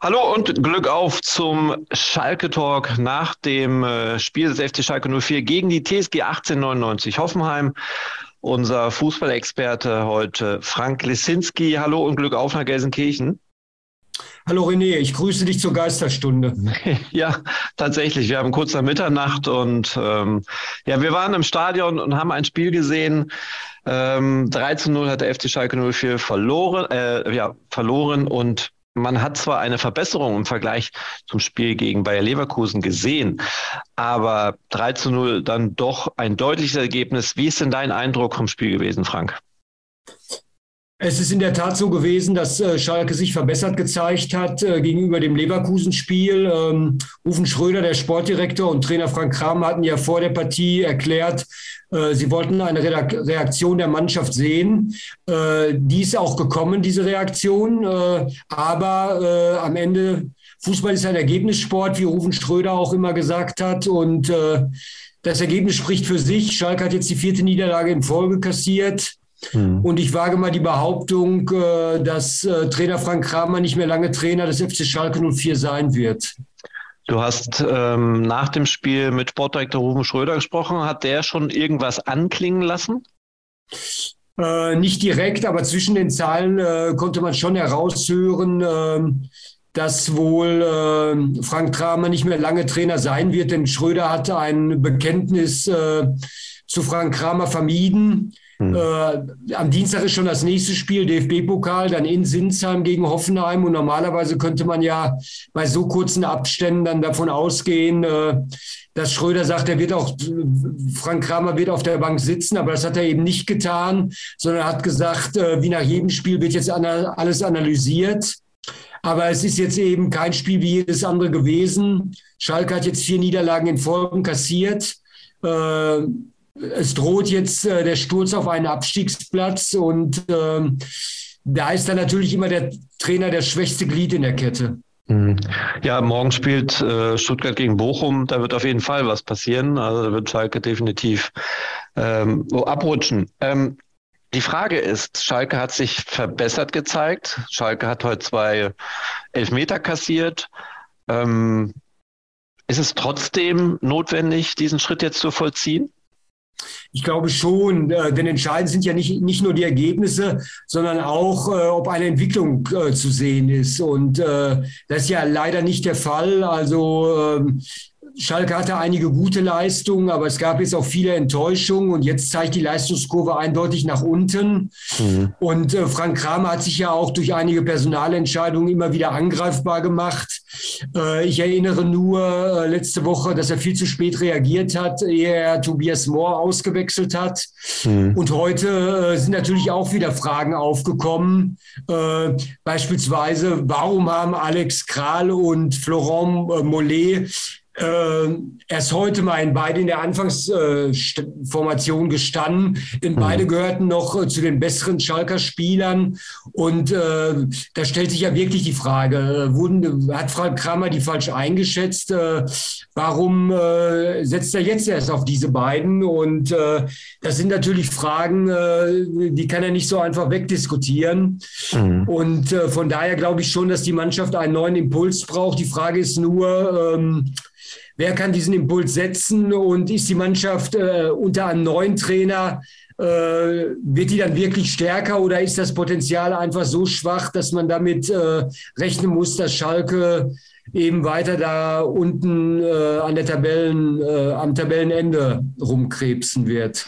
Hallo und Glück auf zum Schalke Talk nach dem äh, Spiel des FC Schalke 04 gegen die TSG 1899 Hoffenheim. Unser Fußballexperte heute Frank Lisinski. Hallo und Glück auf nach Gelsenkirchen. Hallo René, ich grüße dich zur Geisterstunde. Ja, tatsächlich. Wir haben kurz nach Mitternacht und ähm, ja, wir waren im Stadion und haben ein Spiel gesehen. Ähm, 3 zu 0 hat der FC Schalke 04 verloren, äh, ja, verloren und man hat zwar eine Verbesserung im Vergleich zum Spiel gegen Bayer Leverkusen gesehen, aber 3 zu 0 dann doch ein deutliches Ergebnis. Wie ist denn dein Eindruck vom Spiel gewesen, Frank? Es ist in der Tat so gewesen, dass äh, Schalke sich verbessert gezeigt hat äh, gegenüber dem Leverkusen-Spiel. Ähm, Rufen Schröder, der Sportdirektor und Trainer Frank Kram hatten ja vor der Partie erklärt, äh, sie wollten eine Reaktion der Mannschaft sehen. Die ist auch gekommen, diese Reaktion. Aber am Ende, Fußball ist ein Ergebnissport, wie Rufen Schröder auch immer gesagt hat. Und das Ergebnis spricht für sich. Schalke hat jetzt die vierte Niederlage in Folge kassiert. Mhm. Und ich wage mal die Behauptung, äh, dass äh, Trainer Frank Kramer nicht mehr lange Trainer des FC Schalke 04 sein wird. Du hast ähm, nach dem Spiel mit Sportdirektor Ruben Schröder gesprochen. Hat der schon irgendwas anklingen lassen? Äh, nicht direkt, aber zwischen den Zahlen äh, konnte man schon heraushören, äh, dass wohl äh, Frank Kramer nicht mehr lange Trainer sein wird, denn Schröder hatte ein Bekenntnis zu Frank Kramer vermieden. Hm. Äh, am Dienstag ist schon das nächste Spiel, DFB-Pokal, dann in Sinsheim gegen Hoffenheim. Und normalerweise könnte man ja bei so kurzen Abständen dann davon ausgehen, äh, dass Schröder sagt, er wird auch, Frank Kramer wird auf der Bank sitzen, aber das hat er eben nicht getan, sondern hat gesagt, äh, wie nach jedem Spiel wird jetzt alles analysiert. Aber es ist jetzt eben kein Spiel wie jedes andere gewesen. Schalke hat jetzt vier Niederlagen in Folgen kassiert. Äh, es droht jetzt äh, der Sturz auf einen Abstiegsplatz und ähm, da ist dann natürlich immer der Trainer das schwächste Glied in der Kette. Mhm. Ja, morgen spielt äh, Stuttgart gegen Bochum. Da wird auf jeden Fall was passieren. Also da wird Schalke definitiv ähm, abrutschen. Ähm, die Frage ist, Schalke hat sich verbessert gezeigt. Schalke hat heute zwei Elfmeter kassiert. Ähm, ist es trotzdem notwendig, diesen Schritt jetzt zu vollziehen? Ich glaube schon, äh, denn entscheidend sind ja nicht, nicht nur die Ergebnisse, sondern auch, äh, ob eine Entwicklung äh, zu sehen ist. Und das ist ja leider nicht der Fall. Also ähm, Schalke hatte einige gute Leistungen, aber es gab jetzt auch viele Enttäuschungen und jetzt zeigt die Leistungskurve eindeutig nach unten. Mhm. Und äh, Frank Kramer hat sich ja auch durch einige Personalentscheidungen immer wieder angreifbar gemacht. Äh, ich erinnere nur äh, letzte Woche, dass er viel zu spät reagiert hat, ehe er Tobias Mohr ausgewechselt hat. Mhm. Und heute äh, sind natürlich auch wieder Fragen aufgekommen. Äh, beispielsweise, warum haben Alex Kral und Florent äh, Mollet äh, erst heute mal in beide in der Anfangsformation äh, gestanden. Denn mhm. beide gehörten noch äh, zu den besseren Schalker Spielern. Und äh, da stellt sich ja wirklich die Frage, äh, wurden, hat Frank Kramer die falsch eingeschätzt? Äh, warum setzt er jetzt erst auf diese beiden? Und das sind natürlich Fragen, die kann er nicht so einfach wegdiskutieren. Mhm. Und von daher glaube ich schon, dass die Mannschaft einen neuen Impuls braucht. Die Frage ist nur, ähm, Wer kann diesen Impuls setzen und ist die Mannschaft äh, unter einem neuen Trainer, äh, wird die dann wirklich stärker oder ist das Potenzial einfach so schwach, dass man damit äh, rechnen muss, dass Schalke eben weiter da unten äh, an der Tabellen, äh, am Tabellenende rumkrebsen wird?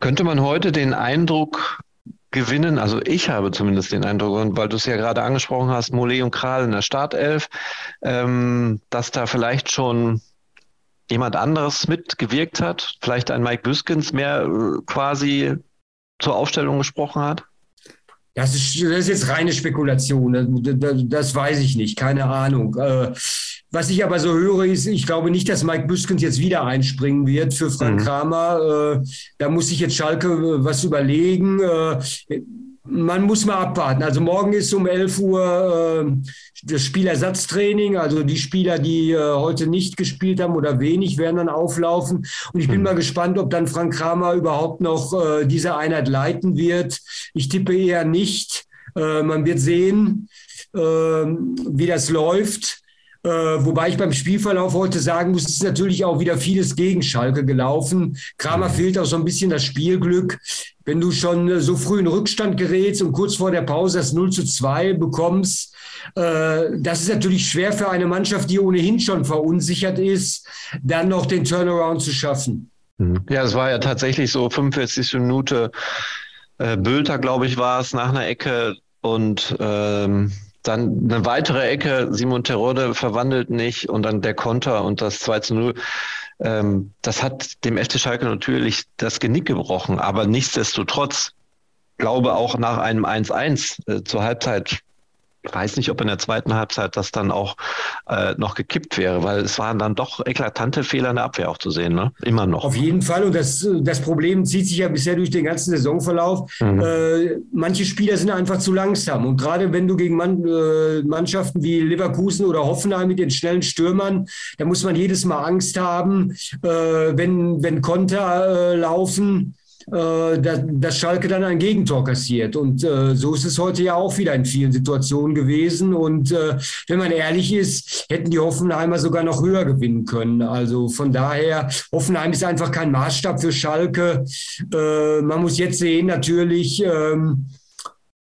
Könnte man heute den Eindruck gewinnen. Also ich habe zumindest den Eindruck, und weil du es ja gerade angesprochen hast, Mollet und Kral in der Startelf, ähm, dass da vielleicht schon jemand anderes mitgewirkt hat, vielleicht ein Mike Büskens mehr äh, quasi zur Aufstellung gesprochen hat? Das ist, das ist jetzt reine Spekulation. Das, das, weiß ich nicht, keine Ahnung. Äh, was ich aber so höre, ist, ich glaube nicht, dass Mike Büskens jetzt wieder einspringen wird für Frank mhm. Kramer. Äh, da muss sich jetzt Schalke was überlegen man muss mal abwarten. Also morgen ist um 11 Uhr äh, das Spielersatztraining. Also die Spieler, die äh, heute nicht gespielt haben oder wenig, werden dann auflaufen. Und ich bin mhm. mal gespannt, ob dann Frank Kramer überhaupt noch äh, diese Einheit leiten wird. Ich tippe eher nicht. Äh, man wird sehen. äh, wie das läuft. Äh, wobei ich beim Spielverlauf heute sagen muss, es ist natürlich auch wieder vieles gegen Schalke gelaufen. Kramer mhm. fehlt auch so ein bisschen das Spielglück. Wenn du schon so früh in Rückstand gerätst und kurz vor der Pause das 0 zu 2 bekommst, äh, das ist natürlich schwer für eine Mannschaft, die ohnehin schon verunsichert ist, dann noch den Turnaround zu schaffen. Mhm. Ja, es war ja tatsächlich so 45. Minute. Äh, Bülter, glaube ich, war es nach einer Ecke und ähm, dann eine weitere Ecke, Simon Terode verwandelt nicht und dann der Konter und das 2 zu 0. Ähm, das hat dem FC Schalke natürlich das Genick gebrochen, aber nichtsdestotrotz glaube auch nach einem 1-1 äh, zur Halbzeit weiß nicht, ob in der zweiten Halbzeit das dann auch äh, noch gekippt wäre, weil es waren dann doch eklatante Fehler in der Abwehr auch zu sehen, ne? Immer noch. Auf jeden Fall. Und das, das Problem zieht sich ja bisher durch den ganzen Saisonverlauf. Mhm. Äh, manche Spieler sind einfach zu langsam. Und gerade wenn du gegen Mann, äh, Mannschaften wie Leverkusen oder Hoffenheim mit den schnellen Stürmern, da muss man jedes Mal Angst haben, äh, wenn, wenn Konter äh, laufen dass, Schalke dann ein Gegentor kassiert. Und äh, so ist es heute ja auch wieder in vielen Situationen gewesen. Und äh, wenn man ehrlich ist, hätten die Hoffenheimer sogar noch höher gewinnen können. Also von daher, Hoffenheim ist einfach kein Maßstab für Schalke. Äh, man muss jetzt sehen, natürlich. Ähm, äh,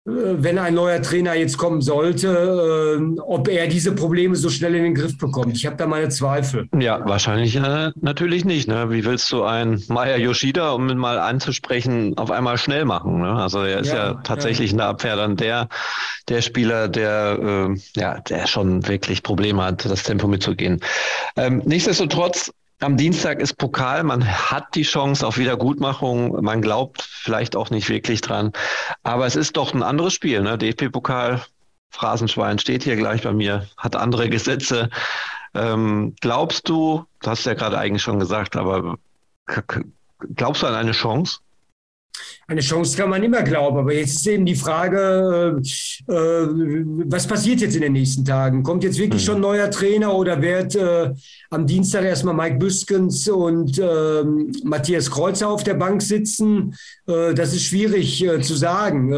wenn ein neuer Trainer jetzt kommen sollte, äh, ob er diese Probleme so schnell in den Griff bekommt. Ich habe da meine Zweifel. Ja, wahrscheinlich äh, natürlich nicht. Ne? Wie willst du ein Maya Yoshida, um ihn mal anzusprechen, auf einmal schnell machen? Ne? Also er ist ja, ja tatsächlich ja. in der Abwehr dann der, der Spieler, der, äh, ja, der schon wirklich Probleme hat, das Tempo mitzugehen. Ähm, nichtsdestotrotz am Dienstag ist Pokal, man hat die Chance auf Wiedergutmachung, man glaubt vielleicht auch nicht wirklich dran, aber es ist doch ein anderes Spiel. Ne? DFB-Pokal, Phrasenschwein steht hier gleich bei mir, hat andere Gesetze. Ähm, glaubst du, du hast ja gerade eigentlich schon gesagt, aber glaubst du an eine Chance? Eine Chance kann man immer glauben, aber jetzt ist eben die Frage, äh, äh, was passiert jetzt in den nächsten Tagen? Kommt jetzt wirklich mhm. schon ein neuer Trainer oder wird äh, am Dienstag erstmal Mike Büskens und ähm, Matthias Kreuzer auf der Bank sitzen? Äh, das ist schwierig äh, zu sagen.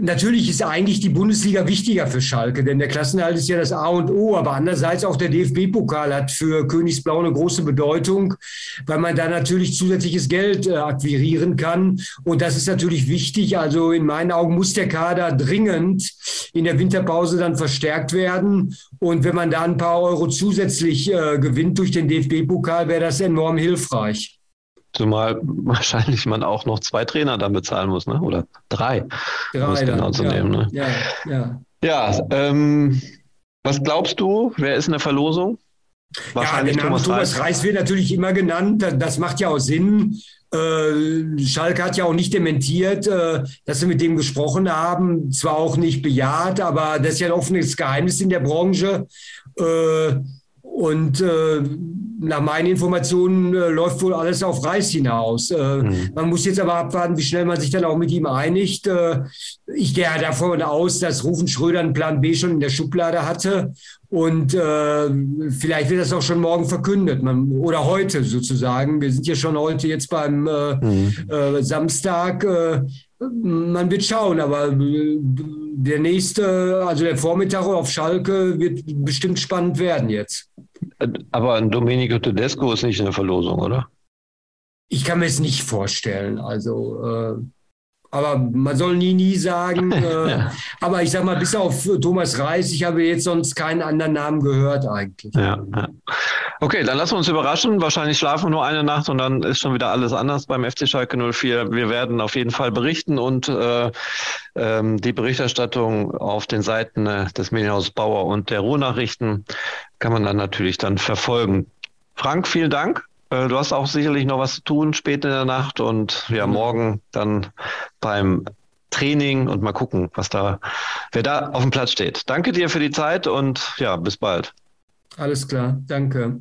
Natürlich ist eigentlich die Bundesliga wichtiger für Schalke, denn der Klassenerhalt ist ja das A und O. Aber andererseits auch der DFB-Pokal hat für Königsblau eine große Bedeutung, weil man da natürlich zusätzliches Geld äh, akquirieren kann. Und das ist natürlich wichtig. Also in meinen Augen muss der Kader dringend in der Winterpause dann verstärkt werden. Und wenn man da ein paar Euro zusätzlich äh, gewinnt durch den DFB-Pokal, wäre das enorm hilfreich. Zumal wahrscheinlich man auch noch zwei Trainer dann bezahlen muss, ne? oder drei, drei muss genau zu ja, nehmen. Ne? Ja, ja. ja ähm, was glaubst du, wer ist in der Verlosung? Wahrscheinlich ja, der Name Thomas, Thomas Reis wird natürlich immer genannt. Das macht ja auch Sinn. Äh, Schalke hat ja auch nicht dementiert, äh, dass sie mit dem gesprochen haben. Zwar auch nicht bejaht, aber das ist ja ein offenes Geheimnis in der Branche. Äh, und nach meinen Informationen äh, läuft wohl alles auf Reis hinaus. Äh, mhm. Man muss jetzt aber abwarten, wie schnell man sich dann auch mit ihm einigt. Äh, ich gehe davon aus, dass Rufen Schröder einen Plan B schon in der Schublade hatte. Und äh, vielleicht wird das auch schon morgen verkündet man, oder heute sozusagen. Wir sind ja schon heute jetzt beim äh, mhm. Samstag. man wird schauen, aber der nächste, also der Vormittag auf Schalke wird bestimmt spannend werden jetzt. Aber ein Domenico Tedesco ist nicht in der Verlosung, oder? Ich kann mir es nicht vorstellen. Also, äh, aber man soll nie, nie sagen. Äh, ja. Aber ich sag mal, bis auf Thomas Reis, ich habe jetzt sonst keinen anderen Namen gehört eigentlich. Ja, ja. Okay, dann lassen wir uns überraschen. Wahrscheinlich schlafen wir nur eine Nacht und dann ist schon wieder alles anders beim FC Schalke 04. Wir werden auf jeden Fall berichten und äh, ähm, die Berichterstattung auf den Seiten äh, des Medienhauses Bauer und der Ruhrnachrichten kann man dann natürlich dann verfolgen. Frank, vielen Dank. Äh, du hast auch sicherlich noch was zu tun spät in der Nacht und ja, mhm. morgen dann beim Training und mal gucken, was da, wer da auf dem Platz steht. Danke dir für die Zeit und ja, bis bald. Alles klar, danke.